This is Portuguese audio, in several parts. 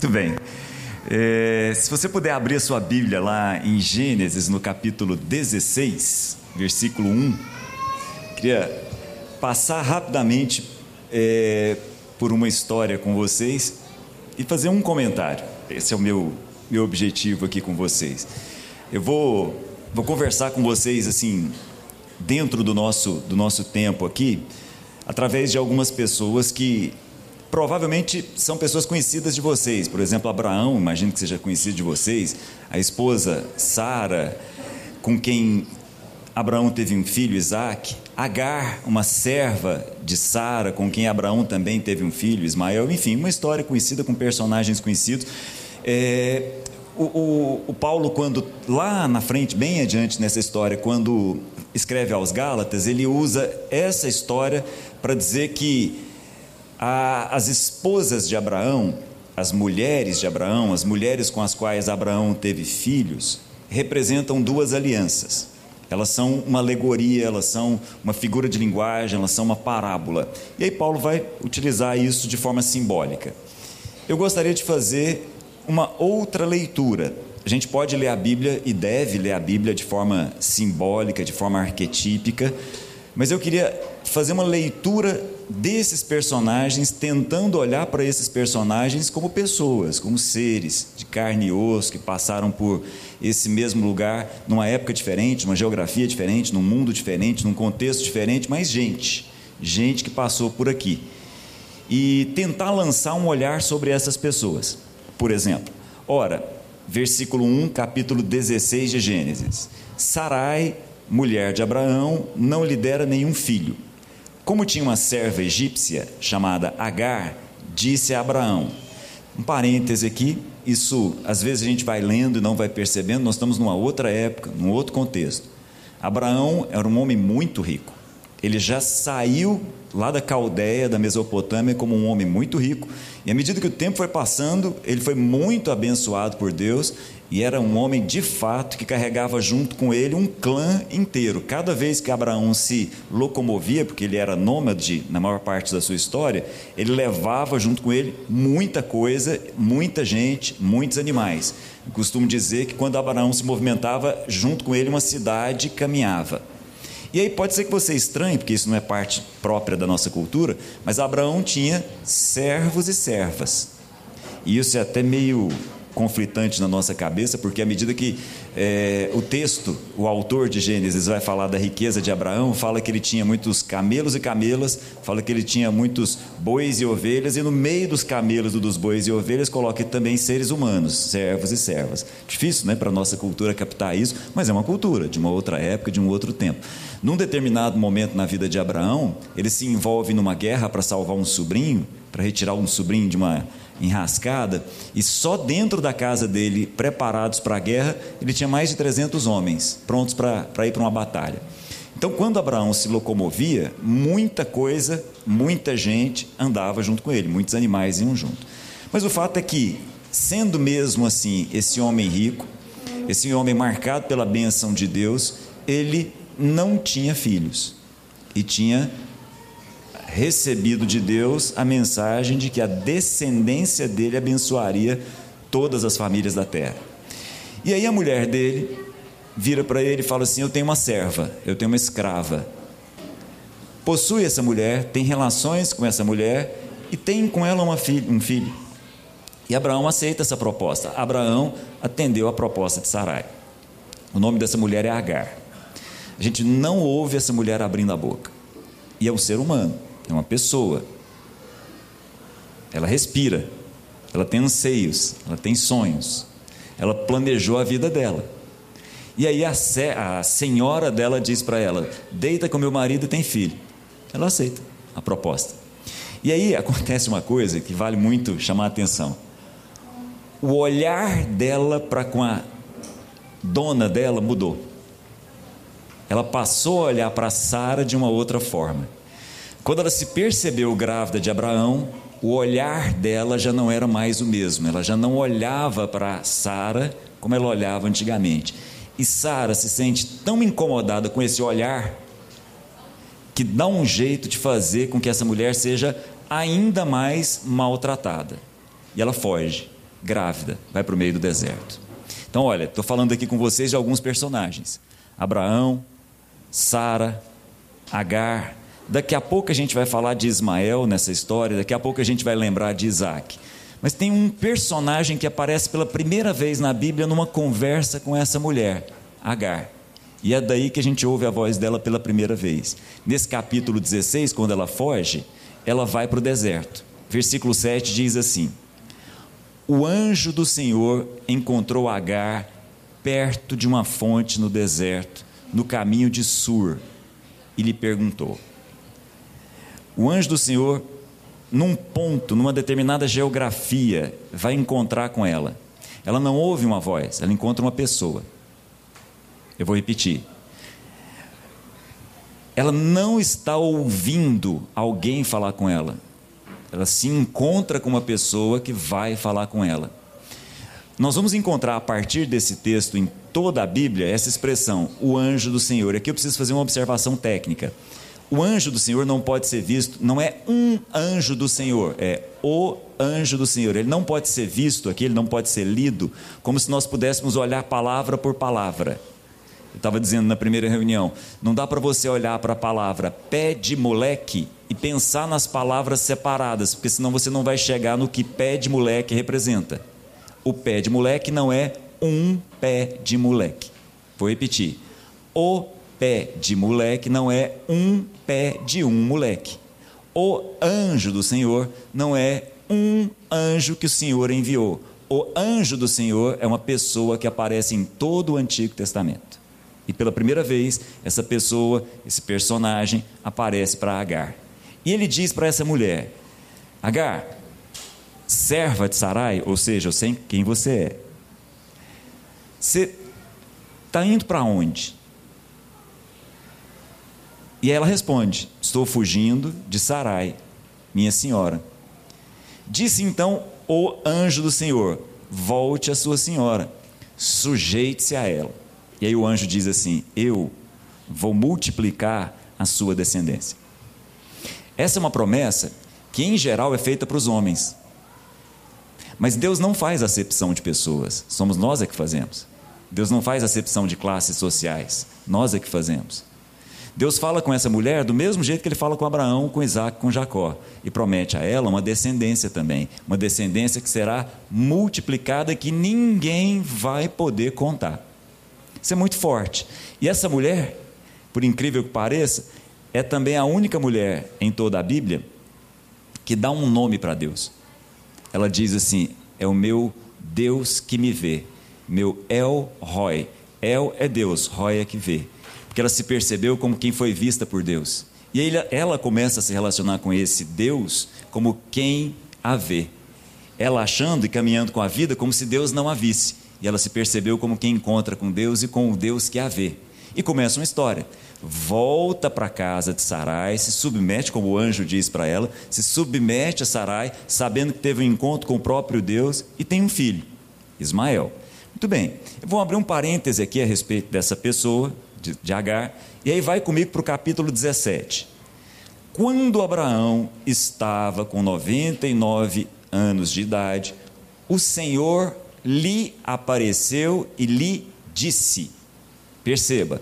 Muito bem. É, se você puder abrir a sua Bíblia lá em Gênesis, no capítulo 16, versículo 1, queria passar rapidamente é, por uma história com vocês e fazer um comentário. Esse é o meu, meu objetivo aqui com vocês. Eu vou, vou conversar com vocês assim, dentro do nosso, do nosso tempo aqui, através de algumas pessoas que provavelmente são pessoas conhecidas de vocês. Por exemplo, Abraão, imagino que seja conhecido de vocês, a esposa Sara, com quem Abraão teve um filho, Isaac. Agar, uma serva de Sara, com quem Abraão também teve um filho, Ismael. Enfim, uma história conhecida com personagens conhecidos. É, o, o, o, Paulo, quando lá na frente, bem adiante nessa história, quando escreve aos Gálatas, ele usa essa história para dizer que a, as esposas de Abraão, as mulheres de Abraão, as mulheres com as quais Abraão teve filhos, representam duas alianças. Elas são uma alegoria, elas são uma figura de linguagem, elas são uma parábola. E aí Paulo vai utilizar isso de forma simbólica. Eu gostaria de fazer uma outra leitura. A gente pode ler a Bíblia e deve ler a Bíblia de forma simbólica, de forma arquetípica, mas eu queria fazer uma leitura desses personagens, tentando olhar para esses personagens como pessoas, como seres de carne e osso que passaram por esse mesmo lugar, numa época diferente, numa geografia diferente, num mundo diferente, num contexto diferente, mas gente, gente que passou por aqui. E tentar lançar um olhar sobre essas pessoas. Por exemplo, ora, versículo 1, capítulo 16 de Gênesis. Sarai, mulher de Abraão, não lhe dera nenhum filho como tinha uma serva egípcia chamada Agar, disse a Abraão. Um parêntese aqui, isso às vezes a gente vai lendo e não vai percebendo, nós estamos numa outra época, num outro contexto. Abraão era um homem muito rico. Ele já saiu lá da Caldeia, da Mesopotâmia, como um homem muito rico, e à medida que o tempo foi passando, ele foi muito abençoado por Deus e era um homem de fato que carregava junto com ele um clã inteiro. Cada vez que Abraão se locomovia, porque ele era nômade na maior parte da sua história, ele levava junto com ele muita coisa, muita gente, muitos animais. Eu costumo dizer que quando Abraão se movimentava, junto com ele uma cidade caminhava. E aí pode ser que você estranhe, porque isso não é parte própria da nossa cultura, mas Abraão tinha servos e servas. E isso é até meio conflitante na nossa cabeça, porque à medida que é, o texto, o autor de Gênesis vai falar da riqueza de Abraão, fala que ele tinha muitos camelos e camelas, fala que ele tinha muitos bois e ovelhas, e no meio dos camelos e dos bois e ovelhas coloca também seres humanos, servos e servas. Difícil né, para a nossa cultura captar isso, mas é uma cultura de uma outra época, de um outro tempo. Num determinado momento na vida de Abraão, ele se envolve numa guerra para salvar um sobrinho, para retirar um sobrinho de uma enrascada, e só dentro da casa dele, preparados para a guerra, ele tinha mais de 300 homens prontos para ir para uma batalha. Então, quando Abraão se locomovia, muita coisa, muita gente andava junto com ele, muitos animais iam junto. Mas o fato é que, sendo mesmo assim esse homem rico, esse homem marcado pela bênção de Deus, ele não tinha filhos e tinha recebido de Deus a mensagem de que a descendência dele abençoaria todas as famílias da terra. E aí a mulher dele vira para ele e fala assim: Eu tenho uma serva, eu tenho uma escrava. Possui essa mulher, tem relações com essa mulher e tem com ela filha, um filho. E Abraão aceita essa proposta. Abraão atendeu a proposta de Sarai. O nome dessa mulher é Agar. A gente não ouve essa mulher abrindo a boca. E é um ser humano é uma pessoa. Ela respira, ela tem anseios, ela tem sonhos, ela planejou a vida dela. E aí a, a senhora dela diz para ela: deita com meu marido e tem filho. Ela aceita a proposta. E aí acontece uma coisa que vale muito chamar a atenção. O olhar dela para com a dona dela mudou. Ela passou a olhar para Sara de uma outra forma. Quando ela se percebeu grávida de Abraão, o olhar dela já não era mais o mesmo. Ela já não olhava para Sara como ela olhava antigamente. E Sara se sente tão incomodada com esse olhar que dá um jeito de fazer com que essa mulher seja ainda mais maltratada. E ela foge. grávida, vai para o meio do deserto. Então, olha, estou falando aqui com vocês de alguns personagens: Abraão, Sara, Agar. Daqui a pouco a gente vai falar de Ismael nessa história, daqui a pouco a gente vai lembrar de Isaac. Mas tem um personagem que aparece pela primeira vez na Bíblia numa conversa com essa mulher, Agar. E é daí que a gente ouve a voz dela pela primeira vez. Nesse capítulo 16, quando ela foge, ela vai para o deserto. Versículo 7 diz assim: O anjo do Senhor encontrou Agar perto de uma fonte no deserto, no caminho de Sur, e lhe perguntou. O anjo do Senhor, num ponto, numa determinada geografia, vai encontrar com ela. Ela não ouve uma voz, ela encontra uma pessoa. Eu vou repetir. Ela não está ouvindo alguém falar com ela. Ela se encontra com uma pessoa que vai falar com ela. Nós vamos encontrar a partir desse texto em toda a Bíblia essa expressão, o anjo do Senhor. Aqui eu preciso fazer uma observação técnica. O anjo do Senhor não pode ser visto, não é um anjo do Senhor, é o anjo do Senhor. Ele não pode ser visto aqui, ele não pode ser lido, como se nós pudéssemos olhar palavra por palavra. Eu estava dizendo na primeira reunião, não dá para você olhar para a palavra pé de moleque e pensar nas palavras separadas, porque senão você não vai chegar no que pé de moleque representa. O pé de moleque não é um pé de moleque. Vou repetir. O pé de moleque não é um pé de um moleque. O anjo do Senhor não é um anjo que o Senhor enviou. O anjo do Senhor é uma pessoa que aparece em todo o Antigo Testamento. E pela primeira vez, essa pessoa, esse personagem, aparece para Agar. E ele diz para essa mulher: Agar, serva de Sarai, ou seja, eu sei quem você é. Você está indo para onde? E ela responde: Estou fugindo de Sarai, minha senhora. Disse então o anjo do Senhor: Volte a sua senhora, sujeite-se a ela. E aí o anjo diz assim: Eu vou multiplicar a sua descendência. Essa é uma promessa que, em geral, é feita para os homens. Mas Deus não faz acepção de pessoas, somos nós é que fazemos. Deus não faz acepção de classes sociais, nós é que fazemos. Deus fala com essa mulher do mesmo jeito que ele fala com Abraão, com Isaac, com Jacó, e promete a ela uma descendência também, uma descendência que será multiplicada que ninguém vai poder contar. Isso é muito forte. E essa mulher, por incrível que pareça, é também a única mulher em toda a Bíblia que dá um nome para Deus. Ela diz assim: É o meu Deus que me vê, meu El Roy. El é Deus, Roy é que vê. Porque ela se percebeu como quem foi vista por Deus. E aí ela começa a se relacionar com esse Deus como quem a vê. Ela achando e caminhando com a vida como se Deus não a visse. E ela se percebeu como quem encontra com Deus e com o Deus que a vê. E começa uma história. Volta para a casa de Sarai, se submete, como o anjo diz para ela, se submete a Sarai, sabendo que teve um encontro com o próprio Deus e tem um filho, Ismael. Muito bem, eu vou abrir um parêntese aqui a respeito dessa pessoa, de, de Agar, e aí vai comigo para o capítulo 17. Quando Abraão estava com 99 anos de idade, o Senhor lhe apareceu e lhe disse: Perceba,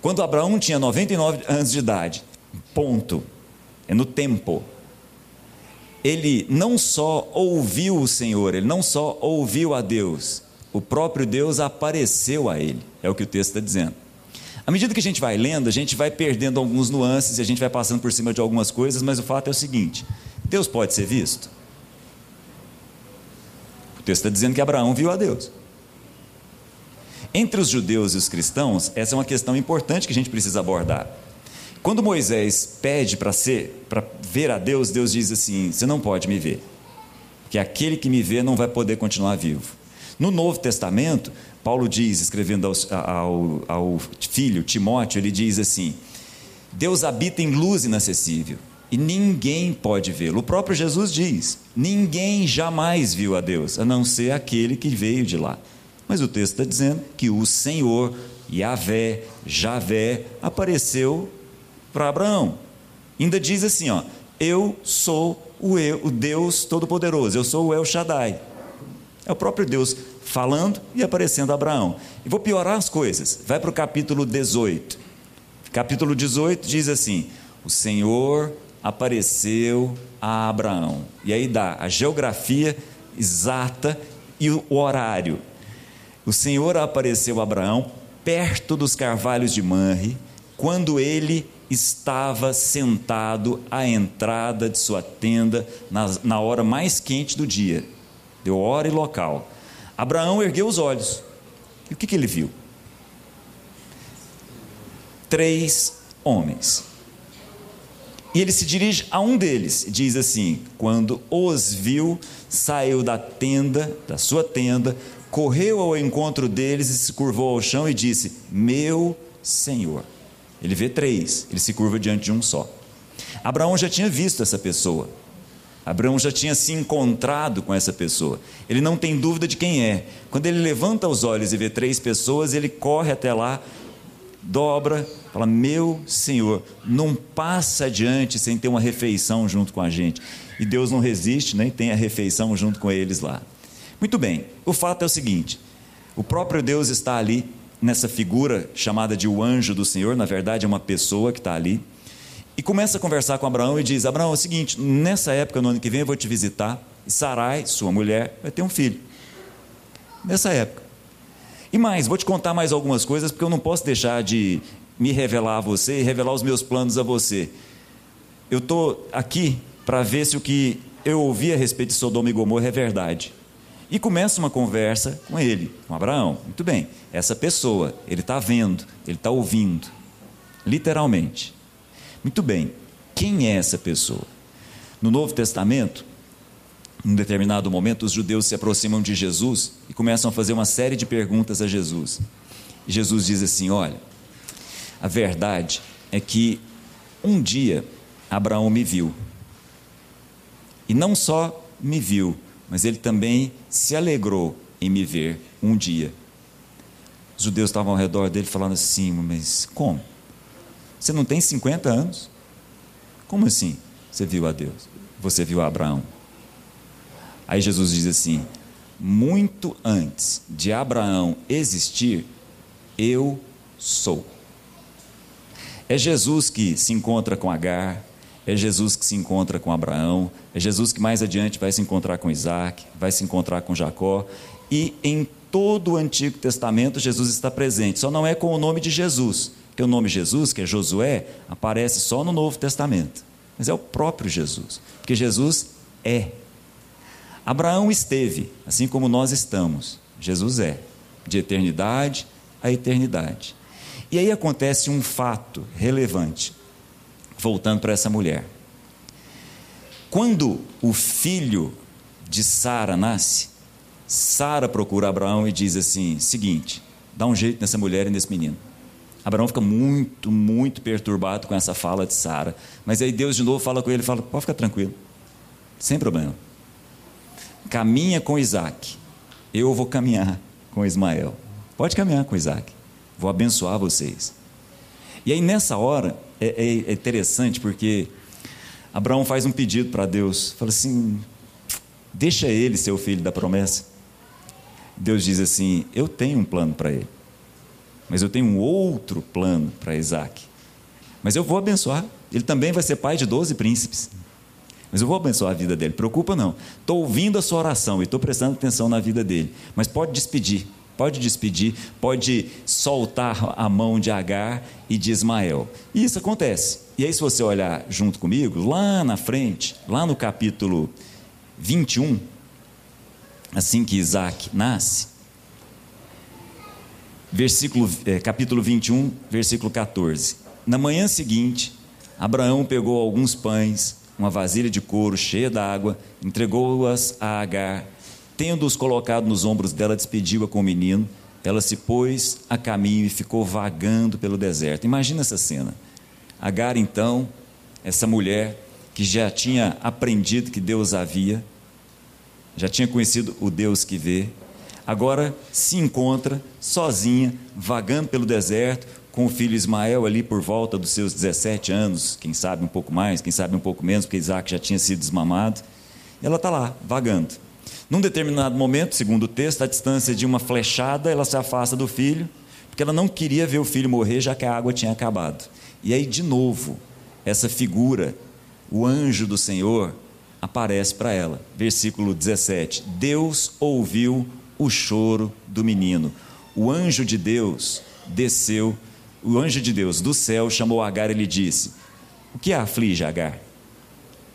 quando Abraão tinha 99 anos de idade, ponto, é no tempo, ele não só ouviu o Senhor, ele não só ouviu a Deus, o próprio Deus apareceu a ele, é o que o texto está dizendo. À medida que a gente vai lendo, a gente vai perdendo alguns nuances e a gente vai passando por cima de algumas coisas, mas o fato é o seguinte: Deus pode ser visto? O texto está dizendo que Abraão viu a Deus. Entre os judeus e os cristãos, essa é uma questão importante que a gente precisa abordar. Quando Moisés pede para ser, para ver a Deus, Deus diz assim: "Você não pode me ver, que aquele que me vê não vai poder continuar vivo". No Novo Testamento, Paulo diz, escrevendo ao, ao, ao filho Timóteo, ele diz assim: Deus habita em luz inacessível e ninguém pode vê-lo. O próprio Jesus diz: ninguém jamais viu a Deus, a não ser aquele que veio de lá. Mas o texto está dizendo que o Senhor, Yahvé, Javé, apareceu para Abraão. Ainda diz assim: ó, eu sou o, eu, o Deus Todo-Poderoso, eu sou o El Shaddai. É o próprio Deus falando e aparecendo a Abraão. E vou piorar as coisas. Vai para o capítulo 18. Capítulo 18 diz assim: O Senhor apareceu a Abraão. E aí dá a geografia exata e o horário. O Senhor apareceu a Abraão perto dos carvalhos de Manre, quando ele estava sentado à entrada de sua tenda na, na hora mais quente do dia. Deu hora e local. Abraão ergueu os olhos. E o que, que ele viu? Três homens. E ele se dirige a um deles e diz assim: Quando os viu, saiu da tenda, da sua tenda, correu ao encontro deles e se curvou ao chão e disse: Meu Senhor. Ele vê três, ele se curva diante de um só. Abraão já tinha visto essa pessoa. Abraão já tinha se encontrado com essa pessoa. Ele não tem dúvida de quem é. Quando ele levanta os olhos e vê três pessoas, ele corre até lá, dobra, fala: Meu Senhor, não passa adiante sem ter uma refeição junto com a gente. E Deus não resiste, nem tem a refeição junto com eles lá. Muito bem, o fato é o seguinte: o próprio Deus está ali nessa figura chamada de o anjo do Senhor, na verdade é uma pessoa que está ali, e começa a conversar com Abraão e diz: Abraão, é o seguinte, nessa época, no ano que vem, eu vou te visitar, e Sarai, sua mulher, vai ter um filho. Nessa época. E mais, vou te contar mais algumas coisas, porque eu não posso deixar de me revelar a você e revelar os meus planos a você. Eu estou aqui para ver se o que eu ouvi a respeito de Sodoma e Gomorra é verdade. E começa uma conversa com ele, com Abraão. Muito bem, essa pessoa, ele está vendo, ele está ouvindo, literalmente. Muito bem, quem é essa pessoa? No Novo Testamento, em um determinado momento, os judeus se aproximam de Jesus e começam a fazer uma série de perguntas a Jesus. E Jesus diz assim: Olha, a verdade é que um dia Abraão me viu. E não só me viu, mas ele também se alegrou em me ver um dia. Os judeus estavam ao redor dele falando assim: Mas como? Você não tem 50 anos? Como assim você viu a Deus? Você viu a Abraão? Aí Jesus diz assim: Muito antes de Abraão existir, eu sou. É Jesus que se encontra com Agar, é Jesus que se encontra com Abraão, é Jesus que mais adiante vai se encontrar com Isaac, vai se encontrar com Jacó, e em todo o Antigo Testamento Jesus está presente, só não é com o nome de Jesus, porque o nome Jesus, que é Josué, aparece só no Novo Testamento, mas é o próprio Jesus, porque Jesus é. Abraão esteve, assim como nós estamos, Jesus é, de eternidade a eternidade. E aí acontece um fato relevante voltando para essa mulher. Quando o filho de Sara nasce, Sara procura Abraão e diz assim: seguinte, dá um jeito nessa mulher e nesse menino. Abraão fica muito, muito perturbado com essa fala de Sara. Mas aí Deus de novo fala com ele fala: pode ficar tranquilo, sem problema. Caminha com Isaac, eu vou caminhar com Ismael. Pode caminhar com Isaac, vou abençoar vocês. E aí nessa hora, é, é, é interessante porque Abraão faz um pedido para Deus, fala assim: deixa ele ser o filho da promessa. Deus diz assim: eu tenho um plano para ele, mas eu tenho um outro plano para Isaac. Mas eu vou abençoar, ele também vai ser pai de doze príncipes. Mas eu vou abençoar a vida dele, preocupa não. Estou ouvindo a sua oração e estou prestando atenção na vida dele. Mas pode despedir, pode despedir, pode soltar a mão de Agar e de Ismael. E isso acontece. E aí, se você olhar junto comigo, lá na frente, lá no capítulo 21, assim que Isaac nasce, versículo, é, capítulo 21, versículo 14. Na manhã seguinte, Abraão pegou alguns pães, uma vasilha de couro cheia d'água, entregou-as a Agar tendo-os colocado nos ombros dela, despediu-a com o menino. Ela se pôs a caminho e ficou vagando pelo deserto. Imagina essa cena. Agar, então, essa mulher que já tinha aprendido que Deus havia, já tinha conhecido o Deus que vê, agora se encontra sozinha, vagando pelo deserto, com o filho Ismael ali por volta dos seus 17 anos, quem sabe um pouco mais, quem sabe um pouco menos, porque Isaac já tinha sido desmamado. Ela está lá, vagando. Num determinado momento, segundo o texto, a distância de uma flechada, ela se afasta do filho, porque ela não queria ver o filho morrer, já que a água tinha acabado. E aí, de novo, essa figura, o anjo do Senhor, aparece para ela. Versículo 17: Deus ouviu o choro do menino. O anjo de Deus desceu, o anjo de Deus do céu chamou Agar e lhe disse: O que aflige, Agar?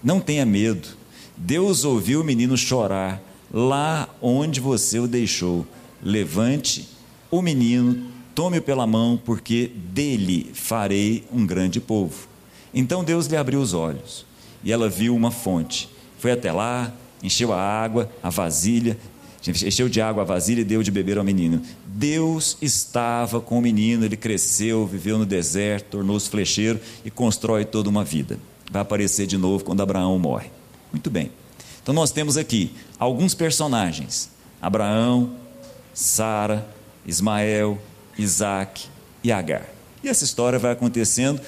Não tenha medo. Deus ouviu o menino chorar lá onde você o deixou. Levante o menino, tome-o pela mão, porque dele farei um grande povo. Então Deus lhe abriu os olhos e ela viu uma fonte. Foi até lá, encheu a água, a vasilha, encheu de água a vasilha e deu de beber ao menino. Deus estava com o menino, ele cresceu, viveu no deserto, tornou-se flecheiro e constrói toda uma vida. Vai aparecer de novo quando Abraão morre. Muito bem. Então nós temos aqui alguns personagens: Abraão, Sara, Ismael, Isaac e Agar. E essa história vai acontecendo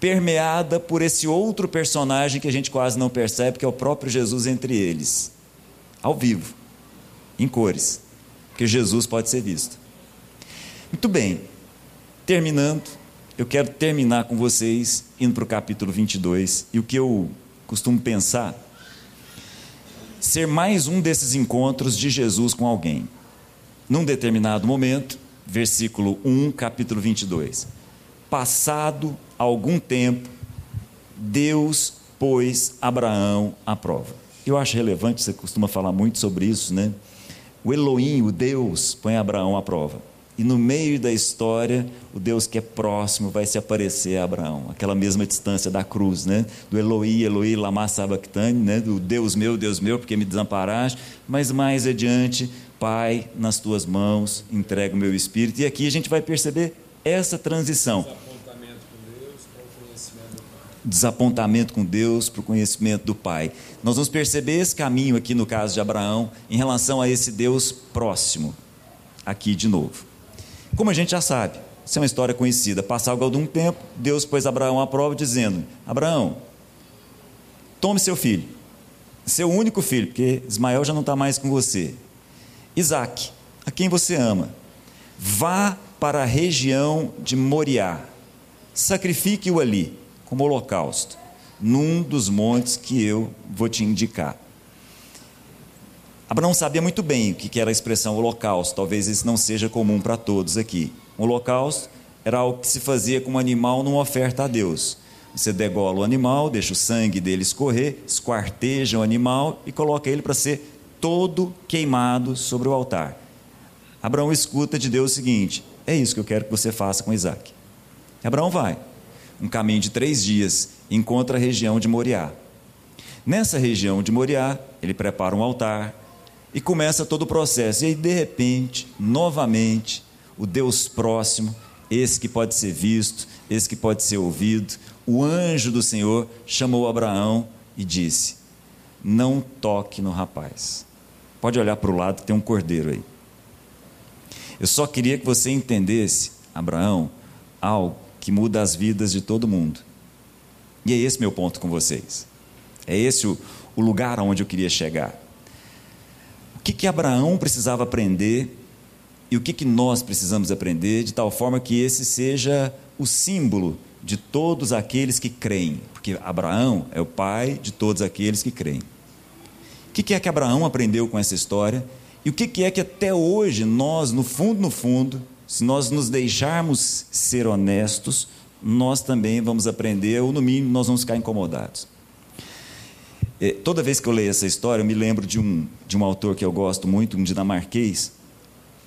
permeada por esse outro personagem que a gente quase não percebe, que é o próprio Jesus entre eles, ao vivo, em cores, que Jesus pode ser visto. Muito bem, terminando, eu quero terminar com vocês indo para o capítulo 22, e o que eu costumo pensar ser mais um desses encontros de Jesus com alguém. Num determinado momento, versículo 1, capítulo 22. Passado algum tempo, Deus pôs Abraão à prova. Eu acho relevante, você costuma falar muito sobre isso, né? O Elohim, o Deus, põe Abraão à prova. E no meio da história, o Deus que é próximo vai se aparecer a Abraão, aquela mesma distância da cruz, né? Do Eloí, Eloí, lama sabachthani, né? Do Deus meu, Deus meu, porque me desamparaste. Mas mais adiante, Pai, nas tuas mãos, entrego o meu espírito. E aqui a gente vai perceber essa transição. Desapontamento com Deus para o conhecimento do Pai. Nós vamos perceber esse caminho aqui no caso de Abraão em relação a esse Deus próximo. Aqui de novo. Como a gente já sabe, isso é uma história conhecida. Passado algum tempo, Deus pôs Abraão à prova, dizendo: Abraão, tome seu filho, seu único filho, porque Ismael já não está mais com você. Isaac, a quem você ama, vá para a região de Moriá, sacrifique-o ali, como holocausto, num dos montes que eu vou te indicar. Abraão sabia muito bem o que era a expressão holocausto, talvez isso não seja comum para todos aqui. O holocausto era algo que se fazia com um animal numa oferta a Deus. Você degola o animal, deixa o sangue dele escorrer, esquarteja o animal e coloca ele para ser todo queimado sobre o altar. Abraão escuta de Deus o seguinte: é isso que eu quero que você faça com Isaac. Abraão vai, um caminho de três dias, encontra a região de Moriá. Nessa região de Moriá, ele prepara um altar, e começa todo o processo. E aí, de repente, novamente, o Deus próximo, esse que pode ser visto, esse que pode ser ouvido, o anjo do Senhor chamou Abraão e disse: Não toque no rapaz. Pode olhar para o lado tem um cordeiro aí. Eu só queria que você entendesse, Abraão, algo que muda as vidas de todo mundo. E é esse meu ponto com vocês. É esse o, o lugar aonde eu queria chegar que, que Abraão precisava aprender e o que, que nós precisamos aprender, de tal forma que esse seja o símbolo de todos aqueles que creem, porque Abraão é o pai de todos aqueles que creem. O que, que é que Abraão aprendeu com essa história e o que, que é que até hoje nós, no fundo, no fundo, se nós nos deixarmos ser honestos, nós também vamos aprender, ou no mínimo nós vamos ficar incomodados. É, toda vez que eu leio essa história, eu me lembro de um, de um autor que eu gosto muito, um dinamarquês,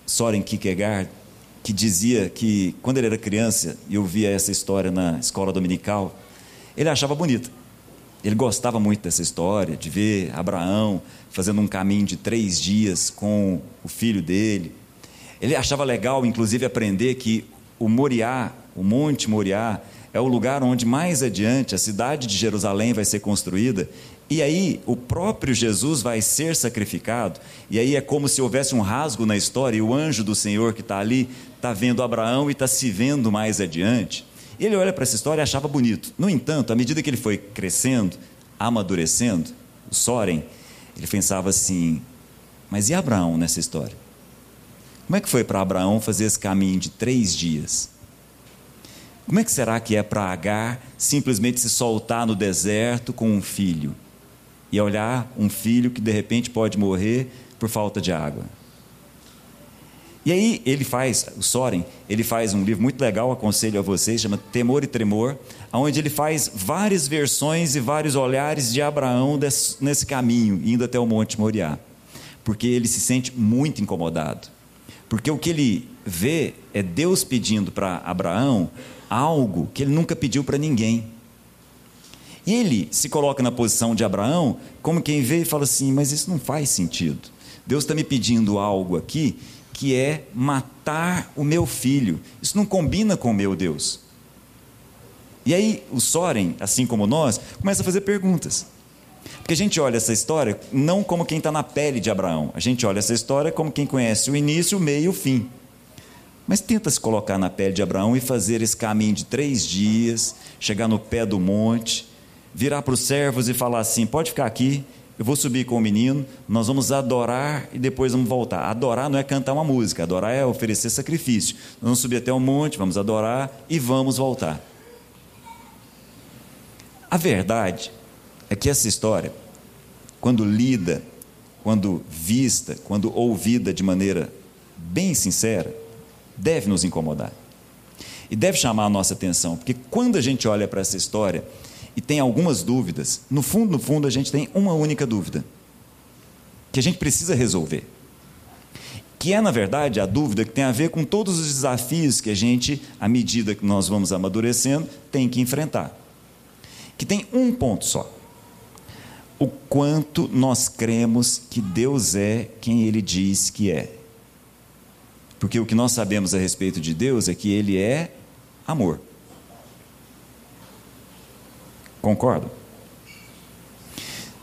Soren Kierkegaard, que dizia que quando ele era criança e eu via essa história na escola dominical, ele achava bonita. Ele gostava muito dessa história, de ver Abraão fazendo um caminho de três dias com o filho dele. Ele achava legal, inclusive, aprender que o Moriá, o Monte Moriá, é o lugar onde mais adiante a cidade de Jerusalém vai ser construída e aí o próprio Jesus vai ser sacrificado, e aí é como se houvesse um rasgo na história, e o anjo do Senhor que está ali está vendo Abraão e está se vendo mais adiante. Ele olha para essa história e achava bonito. No entanto, à medida que ele foi crescendo, amadurecendo, o Soren, ele pensava assim: Mas e Abraão nessa história? Como é que foi para Abraão fazer esse caminho de três dias? Como é que será que é para Agar simplesmente se soltar no deserto com um filho e olhar um filho que de repente pode morrer por falta de água? E aí ele faz, o Soren, ele faz um livro muito legal, aconselho a vocês, chama Temor e Tremor, onde ele faz várias versões e vários olhares de Abraão nesse caminho, indo até o Monte Moriá. Porque ele se sente muito incomodado. Porque o que ele vê é Deus pedindo para Abraão algo que ele nunca pediu para ninguém. E ele se coloca na posição de Abraão como quem vê e fala assim: Mas isso não faz sentido. Deus está me pedindo algo aqui que é matar o meu filho. Isso não combina com o meu Deus. E aí o Soren, assim como nós, começa a fazer perguntas. Porque a gente olha essa história não como quem está na pele de Abraão, a gente olha essa história como quem conhece o início, o meio e o fim. Mas tenta se colocar na pele de Abraão e fazer esse caminho de três dias, chegar no pé do monte, virar para os servos e falar assim: pode ficar aqui, eu vou subir com o menino, nós vamos adorar e depois vamos voltar. Adorar não é cantar uma música, adorar é oferecer sacrifício. Nós vamos subir até o monte, vamos adorar e vamos voltar. A verdade é que essa história, quando lida, quando vista, quando ouvida de maneira bem sincera, deve nos incomodar. E deve chamar a nossa atenção, porque quando a gente olha para essa história, e tem algumas dúvidas, no fundo, no fundo, a gente tem uma única dúvida que a gente precisa resolver. Que é, na verdade, a dúvida que tem a ver com todos os desafios que a gente, à medida que nós vamos amadurecendo, tem que enfrentar. Que tem um ponto só. O quanto nós cremos que Deus é quem Ele diz que é. Porque o que nós sabemos a respeito de Deus é que Ele é amor. Concordo?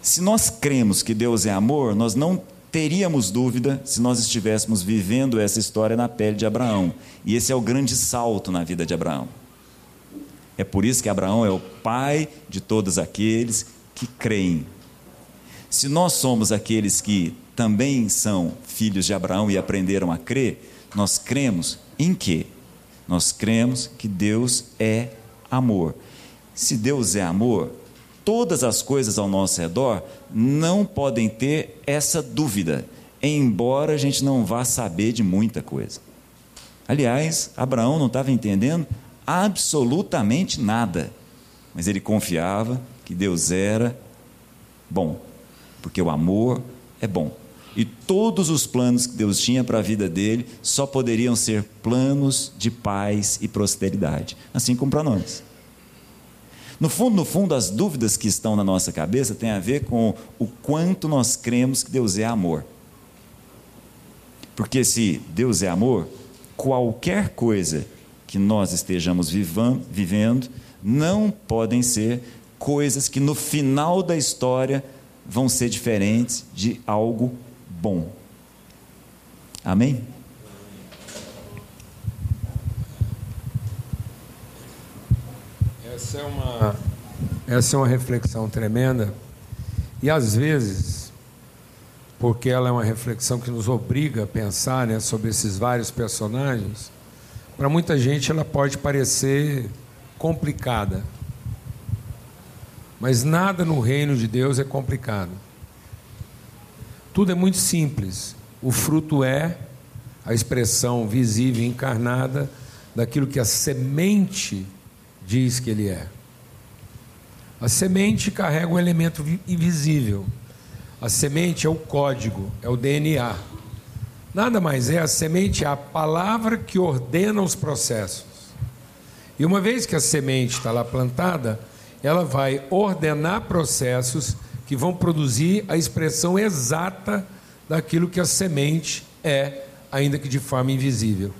Se nós cremos que Deus é amor, nós não teríamos dúvida se nós estivéssemos vivendo essa história na pele de Abraão. E esse é o grande salto na vida de Abraão. É por isso que Abraão é o pai de todos aqueles que creem. Se nós somos aqueles que também são filhos de Abraão e aprenderam a crer, nós cremos em quê? Nós cremos que Deus é amor. Se Deus é amor, todas as coisas ao nosso redor não podem ter essa dúvida, embora a gente não vá saber de muita coisa. Aliás, Abraão não estava entendendo absolutamente nada, mas ele confiava que Deus era bom, porque o amor é bom. E todos os planos que Deus tinha para a vida dele só poderiam ser planos de paz e prosperidade, assim como para nós. No fundo, no fundo, as dúvidas que estão na nossa cabeça têm a ver com o quanto nós cremos que Deus é amor. Porque se Deus é amor, qualquer coisa que nós estejamos vivendo não podem ser coisas que no final da história vão ser diferentes de algo bom. Amém? Essa é uma, essa é uma reflexão tremenda. E às vezes, porque ela é uma reflexão que nos obriga a pensar né, sobre esses vários personagens, para muita gente ela pode parecer complicada. Mas nada no reino de Deus é complicado. Tudo é muito simples. O fruto é a expressão visível e encarnada daquilo que a semente diz que ele é. A semente carrega um elemento invisível. A semente é o código, é o DNA. Nada mais é, a semente é a palavra que ordena os processos. E uma vez que a semente está lá plantada, ela vai ordenar processos que vão produzir a expressão exata daquilo que a semente é, ainda que de forma invisível.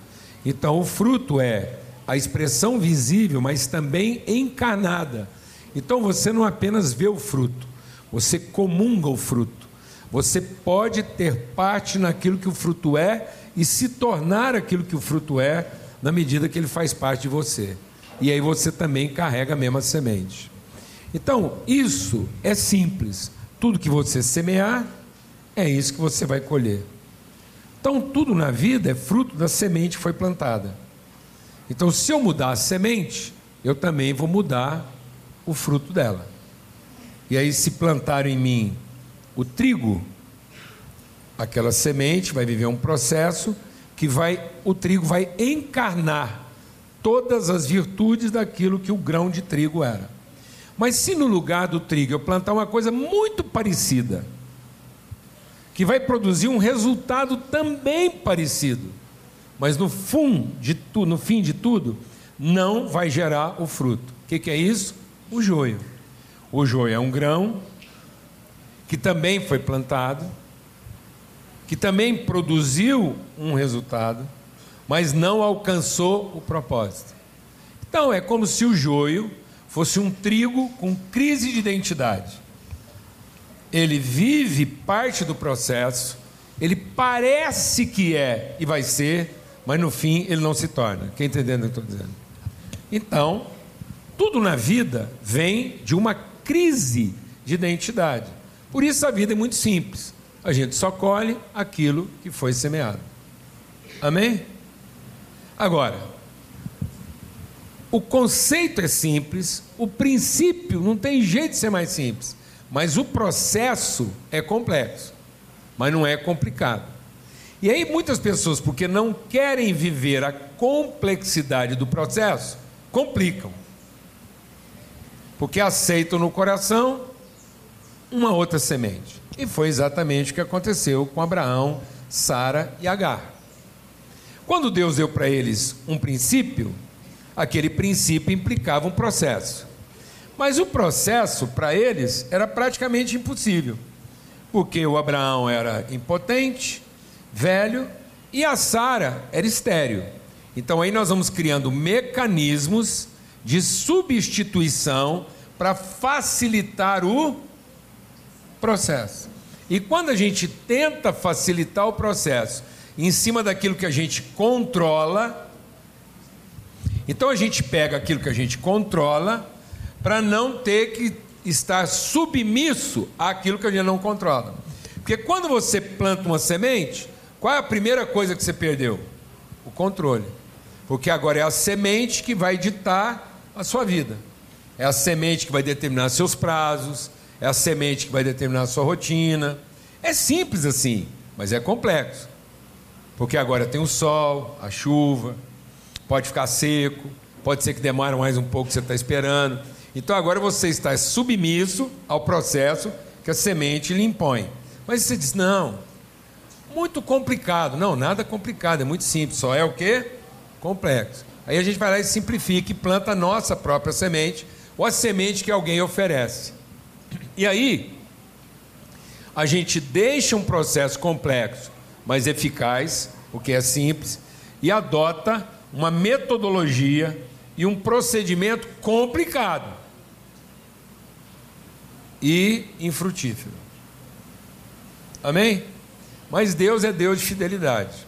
Então, o fruto é a expressão visível, mas também encarnada. Então você não apenas vê o fruto, você comunga o fruto. Você pode ter parte naquilo que o fruto é e se tornar aquilo que o fruto é na medida que ele faz parte de você. E aí você também carrega a mesma semente. Então, isso é simples. Tudo que você semear, é isso que você vai colher. Então, tudo na vida é fruto da semente que foi plantada. Então, se eu mudar a semente, eu também vou mudar o fruto dela. E aí, se plantar em mim o trigo, aquela semente vai viver um processo que vai, o trigo vai encarnar todas as virtudes daquilo que o grão de trigo era. Mas se no lugar do trigo eu plantar uma coisa muito parecida, que vai produzir um resultado também parecido, mas no fim de, tu, no fim de tudo, não vai gerar o fruto. O que, que é isso? O joio. O joio é um grão que também foi plantado, que também produziu um resultado, mas não alcançou o propósito. Então é como se o joio fosse um trigo com crise de identidade ele vive parte do processo, ele parece que é e vai ser, mas no fim ele não se torna. Quem entendendo o que eu estou dizendo? Então, tudo na vida vem de uma crise de identidade. Por isso a vida é muito simples. A gente só colhe aquilo que foi semeado. Amém? Agora, o conceito é simples, o princípio não tem jeito de ser mais simples. Mas o processo é complexo, mas não é complicado. E aí muitas pessoas, porque não querem viver a complexidade do processo, complicam. Porque aceitam no coração uma outra semente. E foi exatamente o que aconteceu com Abraão, Sara e Agar. Quando Deus deu para eles um princípio, aquele princípio implicava um processo. Mas o processo para eles era praticamente impossível, porque o Abraão era impotente, velho e a Sara era estéril. Então aí nós vamos criando mecanismos de substituição para facilitar o processo. E quando a gente tenta facilitar o processo em cima daquilo que a gente controla, então a gente pega aquilo que a gente controla para não ter que estar submisso àquilo que a gente não controla. Porque quando você planta uma semente, qual é a primeira coisa que você perdeu? O controle. Porque agora é a semente que vai ditar a sua vida. É a semente que vai determinar seus prazos, é a semente que vai determinar a sua rotina. É simples assim, mas é complexo. Porque agora tem o sol, a chuva, pode ficar seco, pode ser que demore mais um pouco que você está esperando. Então agora você está submisso ao processo que a semente lhe impõe. Mas você diz: não, muito complicado. Não, nada complicado, é muito simples, só é o que? Complexo. Aí a gente vai lá e simplifica e planta a nossa própria semente, ou a semente que alguém oferece. E aí, a gente deixa um processo complexo, mas eficaz, o que é simples, e adota uma metodologia e um procedimento complicado e infrutífero. Amém? Mas Deus é Deus de fidelidade.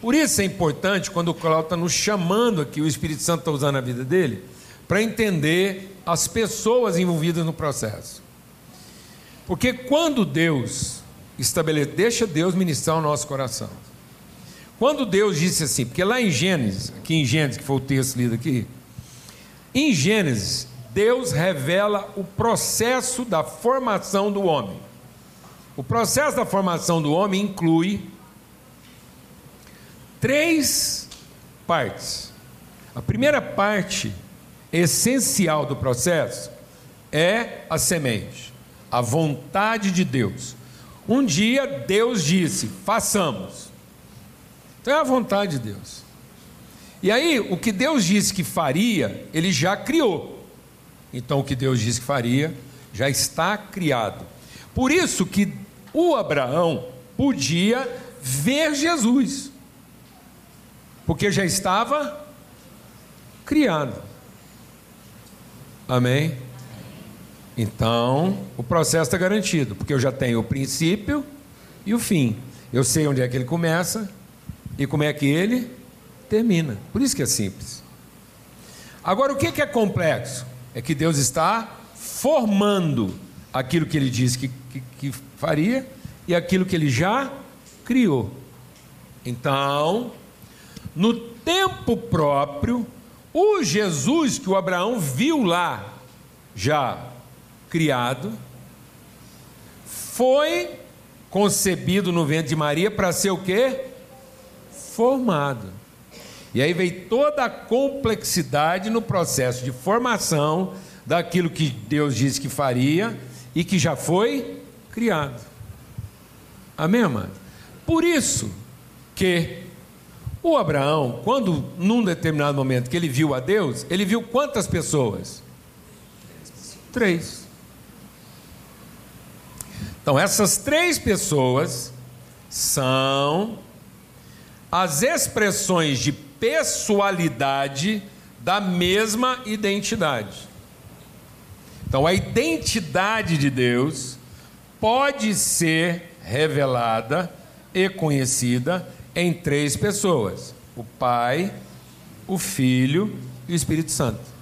Por isso é importante, quando o Cláudio está nos chamando aqui, o Espírito Santo está usando a vida dele, para entender as pessoas envolvidas no processo. Porque quando Deus estabelece, deixa Deus ministrar o nosso coração. Quando Deus disse assim, porque lá em Gênesis, aqui em Gênesis, que foi o texto lido aqui, em Gênesis, Deus revela o processo da formação do homem. O processo da formação do homem inclui três partes. A primeira parte essencial do processo é a semente, a vontade de Deus. Um dia Deus disse: façamos. Então é a vontade de Deus. E aí, o que Deus disse que faria, ele já criou. Então o que Deus disse que faria já está criado. Por isso que o Abraão podia ver Jesus, porque já estava criado. Amém? Então, o processo está garantido, porque eu já tenho o princípio e o fim. Eu sei onde é que ele começa e como é que ele termina. Por isso que é simples. Agora, o que é complexo? é que Deus está formando aquilo que ele disse que, que, que faria e aquilo que ele já criou. Então, no tempo próprio, o Jesus que o Abraão viu lá, já criado, foi concebido no ventre de Maria para ser o quê? Formado. E aí veio toda a complexidade no processo de formação daquilo que Deus disse que faria e que já foi criado. Amém, amado? Por isso que o Abraão, quando num determinado momento que ele viu a Deus, ele viu quantas pessoas? Três. Então, essas três pessoas são as expressões de pessoalidade da mesma identidade. Então, a identidade de Deus pode ser revelada e conhecida em três pessoas: o Pai, o Filho e o Espírito Santo.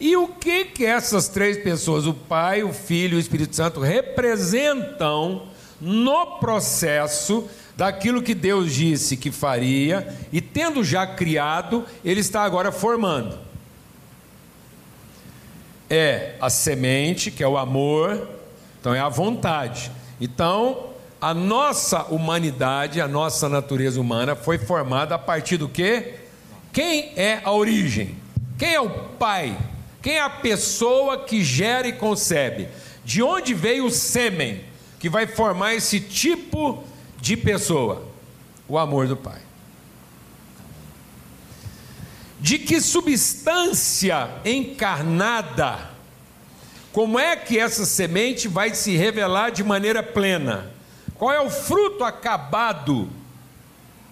E o que que essas três pessoas, o Pai, o Filho e o Espírito Santo, representam no processo daquilo que Deus disse que faria e tendo já criado, ele está agora formando. É a semente, que é o amor, então é a vontade. Então, a nossa humanidade, a nossa natureza humana foi formada a partir do quê? Quem é a origem? Quem é o pai? Quem é a pessoa que gera e concebe? De onde veio o sêmen que vai formar esse tipo de pessoa? O amor do pai. De que substância encarnada, como é que essa semente vai se revelar de maneira plena? Qual é o fruto acabado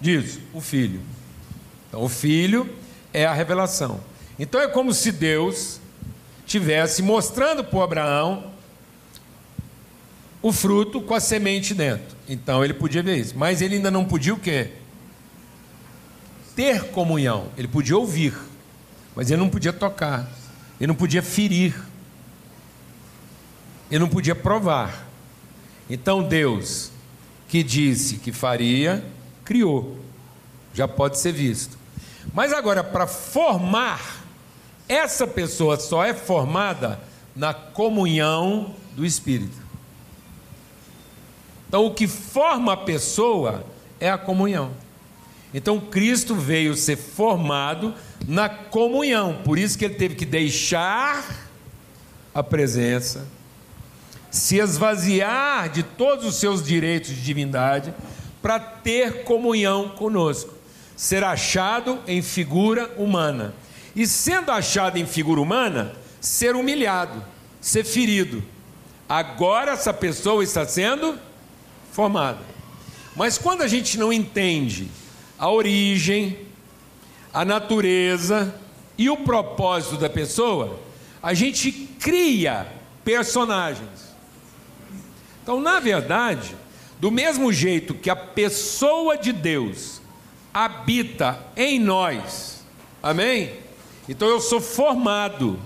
disso? O filho. Então, o filho é a revelação. Então, é como se Deus tivesse mostrando para Abraão o fruto com a semente dentro. Então, ele podia ver isso. Mas ele ainda não podia o quê? Ter comunhão. Ele podia ouvir, mas ele não podia tocar. Ele não podia ferir. Ele não podia provar. Então, Deus que disse que faria, criou. Já pode ser visto. Mas agora, para formar, essa pessoa só é formada na comunhão do Espírito. Então, o que forma a pessoa é a comunhão. Então, Cristo veio ser formado na comunhão, por isso que ele teve que deixar a presença se esvaziar de todos os seus direitos de divindade para ter comunhão conosco, ser achado em figura humana. E sendo achado em figura humana, ser humilhado, ser ferido. Agora essa pessoa está sendo formada. Mas quando a gente não entende a origem, a natureza e o propósito da pessoa, a gente cria personagens. Então, na verdade, do mesmo jeito que a pessoa de Deus habita em nós, amém? Então eu sou formado.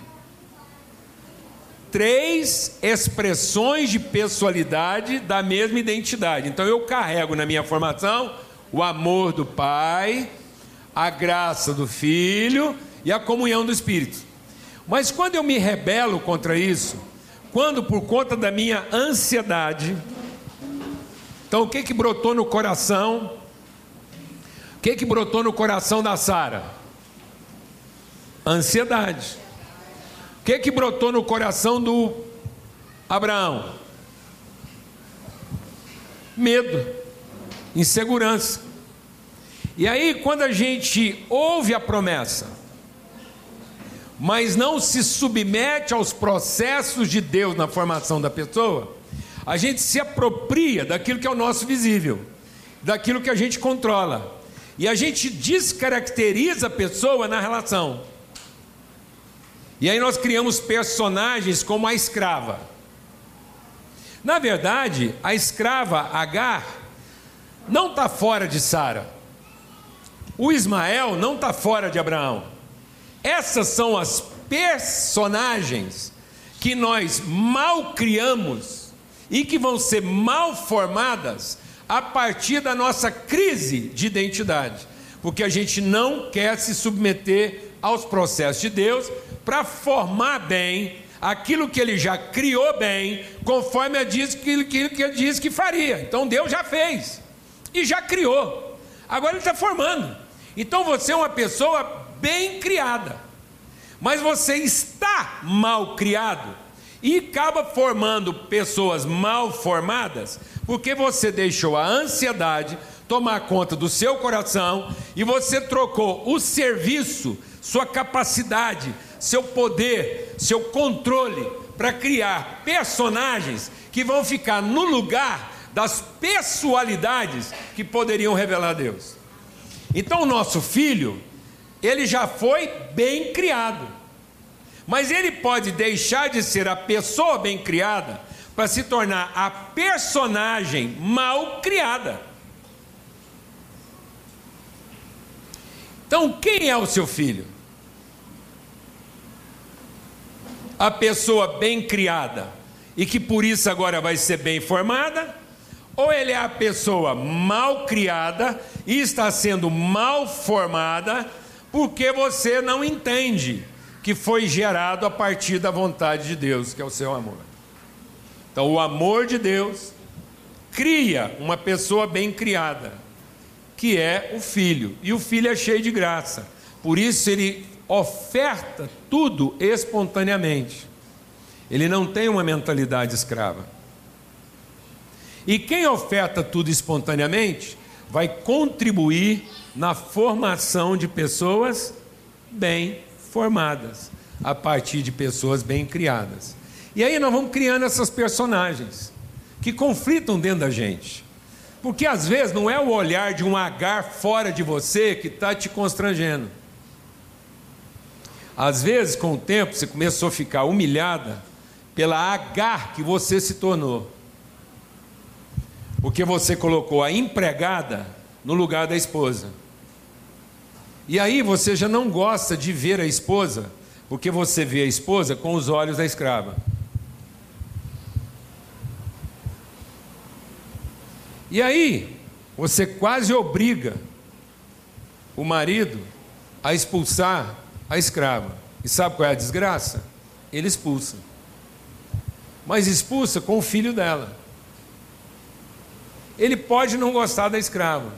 Três expressões de pessoalidade da mesma identidade. Então eu carrego na minha formação o amor do Pai, a graça do Filho e a comunhão do Espírito. Mas quando eu me rebelo contra isso, quando por conta da minha ansiedade, então o que que brotou no coração? O que que brotou no coração da Sara? Ansiedade. O que que brotou no coração do Abraão? Medo, insegurança. E aí, quando a gente ouve a promessa, mas não se submete aos processos de Deus na formação da pessoa, a gente se apropria daquilo que é o nosso visível, daquilo que a gente controla. E a gente descaracteriza a pessoa na relação. E aí nós criamos personagens como a escrava. Na verdade, a escrava Agar não está fora de Sara. O Ismael não está fora de Abraão. Essas são as personagens que nós mal criamos e que vão ser mal formadas a partir da nossa crise de identidade, porque a gente não quer se submeter aos processos de Deus para formar bem aquilo que ele já criou bem, conforme que, que ele disse que faria. Então Deus já fez e já criou. Agora ele está formando. Então você é uma pessoa bem criada, mas você está mal criado e acaba formando pessoas mal formadas porque você deixou a ansiedade tomar conta do seu coração e você trocou o serviço, sua capacidade, seu poder, seu controle para criar personagens que vão ficar no lugar das pessoalidades que poderiam revelar Deus. Então, o nosso filho, ele já foi bem criado, mas ele pode deixar de ser a pessoa bem criada para se tornar a personagem mal criada. Então, quem é o seu filho? A pessoa bem criada e que por isso agora vai ser bem formada? Ou ele é a pessoa mal criada e está sendo mal formada porque você não entende que foi gerado a partir da vontade de Deus, que é o seu amor. Então, o amor de Deus cria uma pessoa bem criada que é o filho. E o filho é cheio de graça. Por isso ele oferta tudo espontaneamente. Ele não tem uma mentalidade escrava. E quem oferta tudo espontaneamente vai contribuir na formação de pessoas bem formadas, a partir de pessoas bem criadas. E aí nós vamos criando essas personagens que conflitam dentro da gente. Porque às vezes não é o olhar de um agar fora de você que está te constrangendo. Às vezes, com o tempo, você começou a ficar humilhada pela agar que você se tornou. Porque você colocou a empregada no lugar da esposa. E aí você já não gosta de ver a esposa, porque você vê a esposa com os olhos da escrava. E aí, você quase obriga o marido a expulsar a escrava. E sabe qual é a desgraça? Ele expulsa. Mas expulsa com o filho dela. Ele pode não gostar da escrava,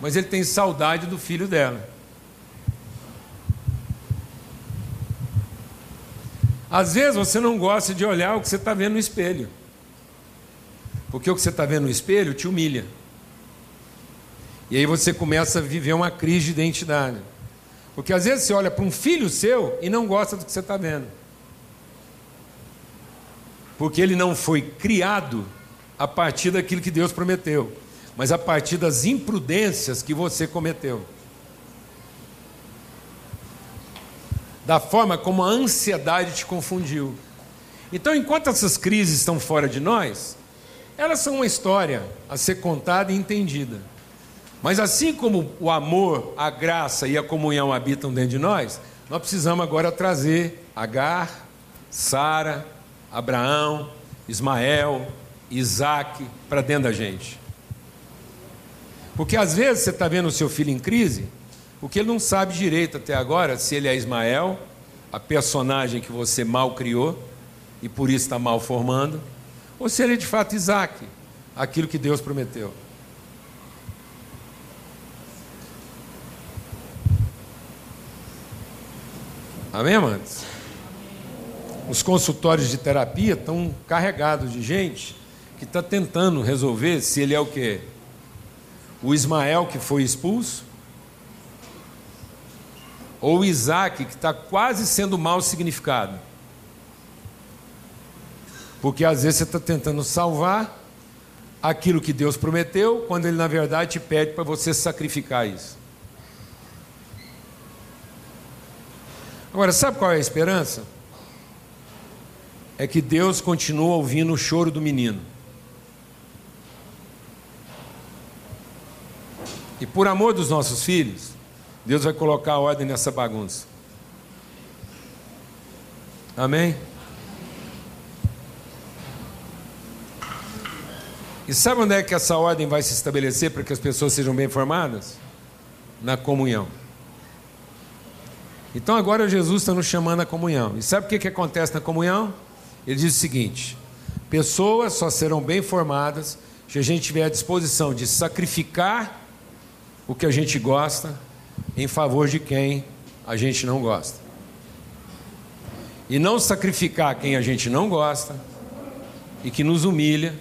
mas ele tem saudade do filho dela. Às vezes você não gosta de olhar o que você está vendo no espelho. Porque o que você está vendo no espelho te humilha. E aí você começa a viver uma crise de identidade. Porque às vezes você olha para um filho seu e não gosta do que você está vendo. Porque ele não foi criado a partir daquilo que Deus prometeu, mas a partir das imprudências que você cometeu. Da forma como a ansiedade te confundiu. Então, enquanto essas crises estão fora de nós, elas são uma história a ser contada e entendida. Mas assim como o amor, a graça e a comunhão habitam dentro de nós, nós precisamos agora trazer Agar, Sara, Abraão, Ismael, Isaac para dentro da gente. Porque às vezes você está vendo o seu filho em crise, porque ele não sabe direito até agora se ele é Ismael, a personagem que você mal criou e por isso está mal formando ou se ele é de fato Isaac, aquilo que Deus prometeu. Amém, amados? Os consultórios de terapia estão carregados de gente que está tentando resolver se ele é o que? O Ismael que foi expulso? Ou o Isaac que está quase sendo mal significado? Porque às vezes você está tentando salvar aquilo que Deus prometeu, quando Ele na verdade te pede para você sacrificar isso. Agora, sabe qual é a esperança? É que Deus continua ouvindo o choro do menino. E por amor dos nossos filhos, Deus vai colocar ordem nessa bagunça. Amém? E sabe onde é que essa ordem vai se estabelecer para que as pessoas sejam bem formadas? Na comunhão. Então agora Jesus está nos chamando à comunhão. E sabe o que, que acontece na comunhão? Ele diz o seguinte: pessoas só serão bem formadas se a gente tiver a disposição de sacrificar o que a gente gosta em favor de quem a gente não gosta. E não sacrificar quem a gente não gosta e que nos humilha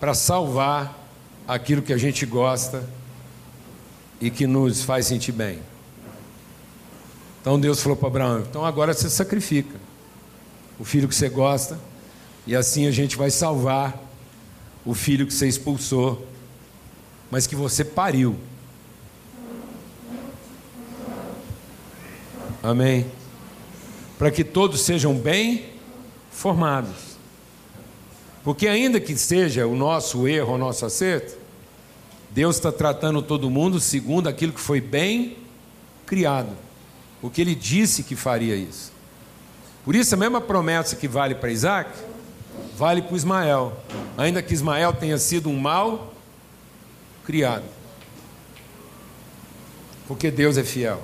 para salvar aquilo que a gente gosta e que nos faz sentir bem. Então Deus falou para Abraão: então agora você sacrifica o filho que você gosta, e assim a gente vai salvar o filho que você expulsou, mas que você pariu. Amém? Para que todos sejam bem formados. Porque, ainda que seja o nosso erro, o nosso acerto, Deus está tratando todo mundo segundo aquilo que foi bem criado, porque Ele disse que faria isso. Por isso, a mesma promessa que vale para Isaac, vale para Ismael, ainda que Ismael tenha sido um mal criado, porque Deus é fiel.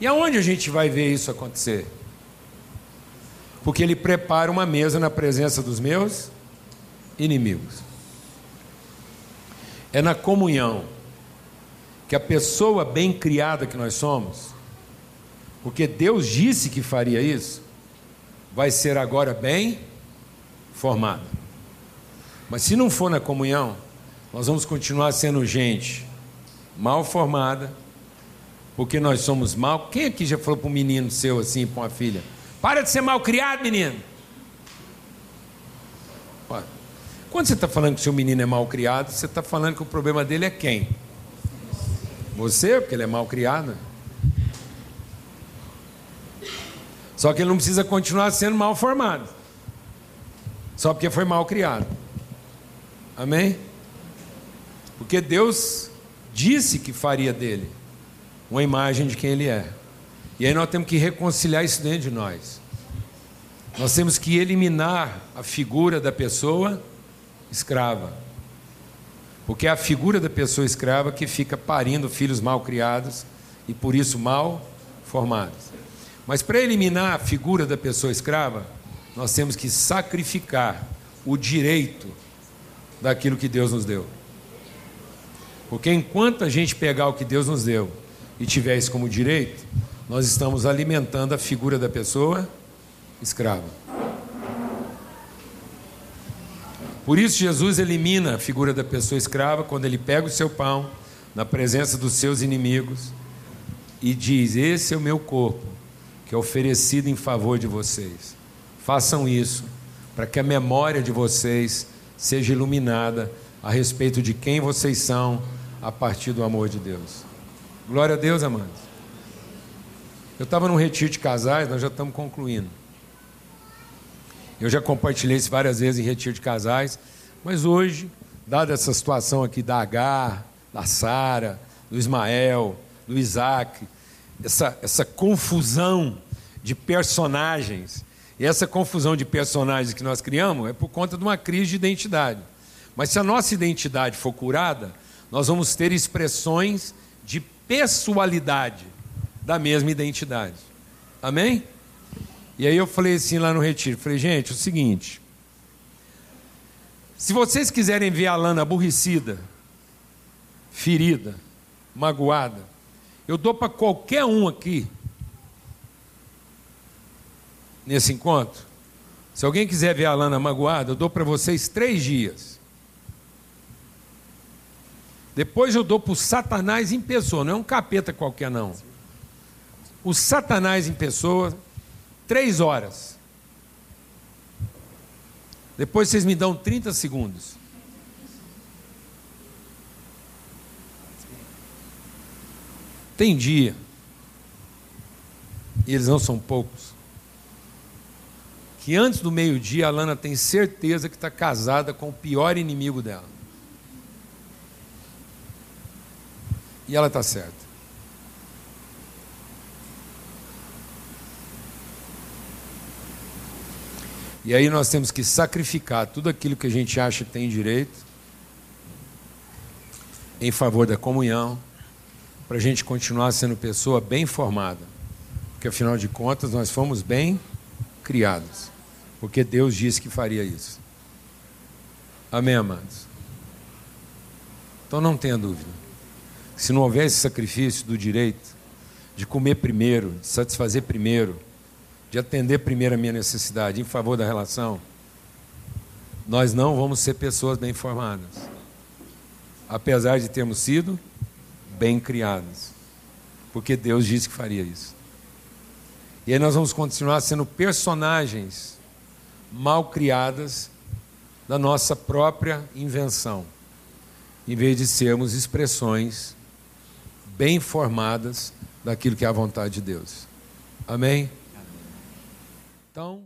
E aonde a gente vai ver isso acontecer? Porque Ele prepara uma mesa na presença dos meus inimigos. É na comunhão que a pessoa bem criada que nós somos, porque Deus disse que faria isso, vai ser agora bem formada. Mas se não for na comunhão, nós vamos continuar sendo gente mal formada, porque nós somos mal. Quem aqui já falou para um menino seu assim, para uma filha? Para de ser mal criado, menino. Quando você está falando que seu menino é mal criado, você está falando que o problema dele é quem? Você, porque ele é mal criado. Só que ele não precisa continuar sendo mal formado. Só porque foi mal criado. Amém? Porque Deus disse que faria dele uma imagem de quem ele é. E aí nós temos que reconciliar isso dentro de nós. Nós temos que eliminar a figura da pessoa escrava. Porque é a figura da pessoa escrava que fica parindo filhos mal criados e por isso mal formados. Mas para eliminar a figura da pessoa escrava, nós temos que sacrificar o direito daquilo que Deus nos deu. Porque enquanto a gente pegar o que Deus nos deu e tiver isso como direito, nós estamos alimentando a figura da pessoa escrava. Por isso, Jesus elimina a figura da pessoa escrava quando ele pega o seu pão na presença dos seus inimigos e diz: Esse é o meu corpo, que é oferecido em favor de vocês. Façam isso, para que a memória de vocês seja iluminada a respeito de quem vocês são a partir do amor de Deus. Glória a Deus, amados. Eu estava num retiro de casais, nós já estamos concluindo. Eu já compartilhei isso várias vezes em retiro de casais, mas hoje, dada essa situação aqui da Agar, da Sara, do Ismael, do Isaac, essa, essa confusão de personagens, e essa confusão de personagens que nós criamos é por conta de uma crise de identidade. Mas se a nossa identidade for curada, nós vamos ter expressões de pessoalidade da mesma identidade. Amém? E aí eu falei assim lá no retiro, falei, gente, é o seguinte, se vocês quiserem ver a Lana aborrecida, ferida, magoada, eu dou para qualquer um aqui nesse encontro. Se alguém quiser ver a Lana magoada, eu dou para vocês três dias. Depois eu dou para o Satanás em pessoa, não é um capeta qualquer, não. O Satanás em pessoa Três horas. Depois vocês me dão 30 segundos. Tem dia, e eles não são poucos, que antes do meio-dia a Lana tem certeza que está casada com o pior inimigo dela. E ela está certa. E aí nós temos que sacrificar tudo aquilo que a gente acha que tem direito em favor da comunhão, para a gente continuar sendo pessoa bem formada. Porque afinal de contas nós fomos bem criados. Porque Deus disse que faria isso. Amém, amados? Então não tenha dúvida. Se não houver esse sacrifício do direito de comer primeiro, de satisfazer primeiro, de atender primeiro a minha necessidade em favor da relação, nós não vamos ser pessoas bem formadas. Apesar de termos sido bem criados. Porque Deus disse que faria isso. E aí nós vamos continuar sendo personagens mal criadas da nossa própria invenção, em vez de sermos expressões bem formadas daquilo que é a vontade de Deus. Amém? Então.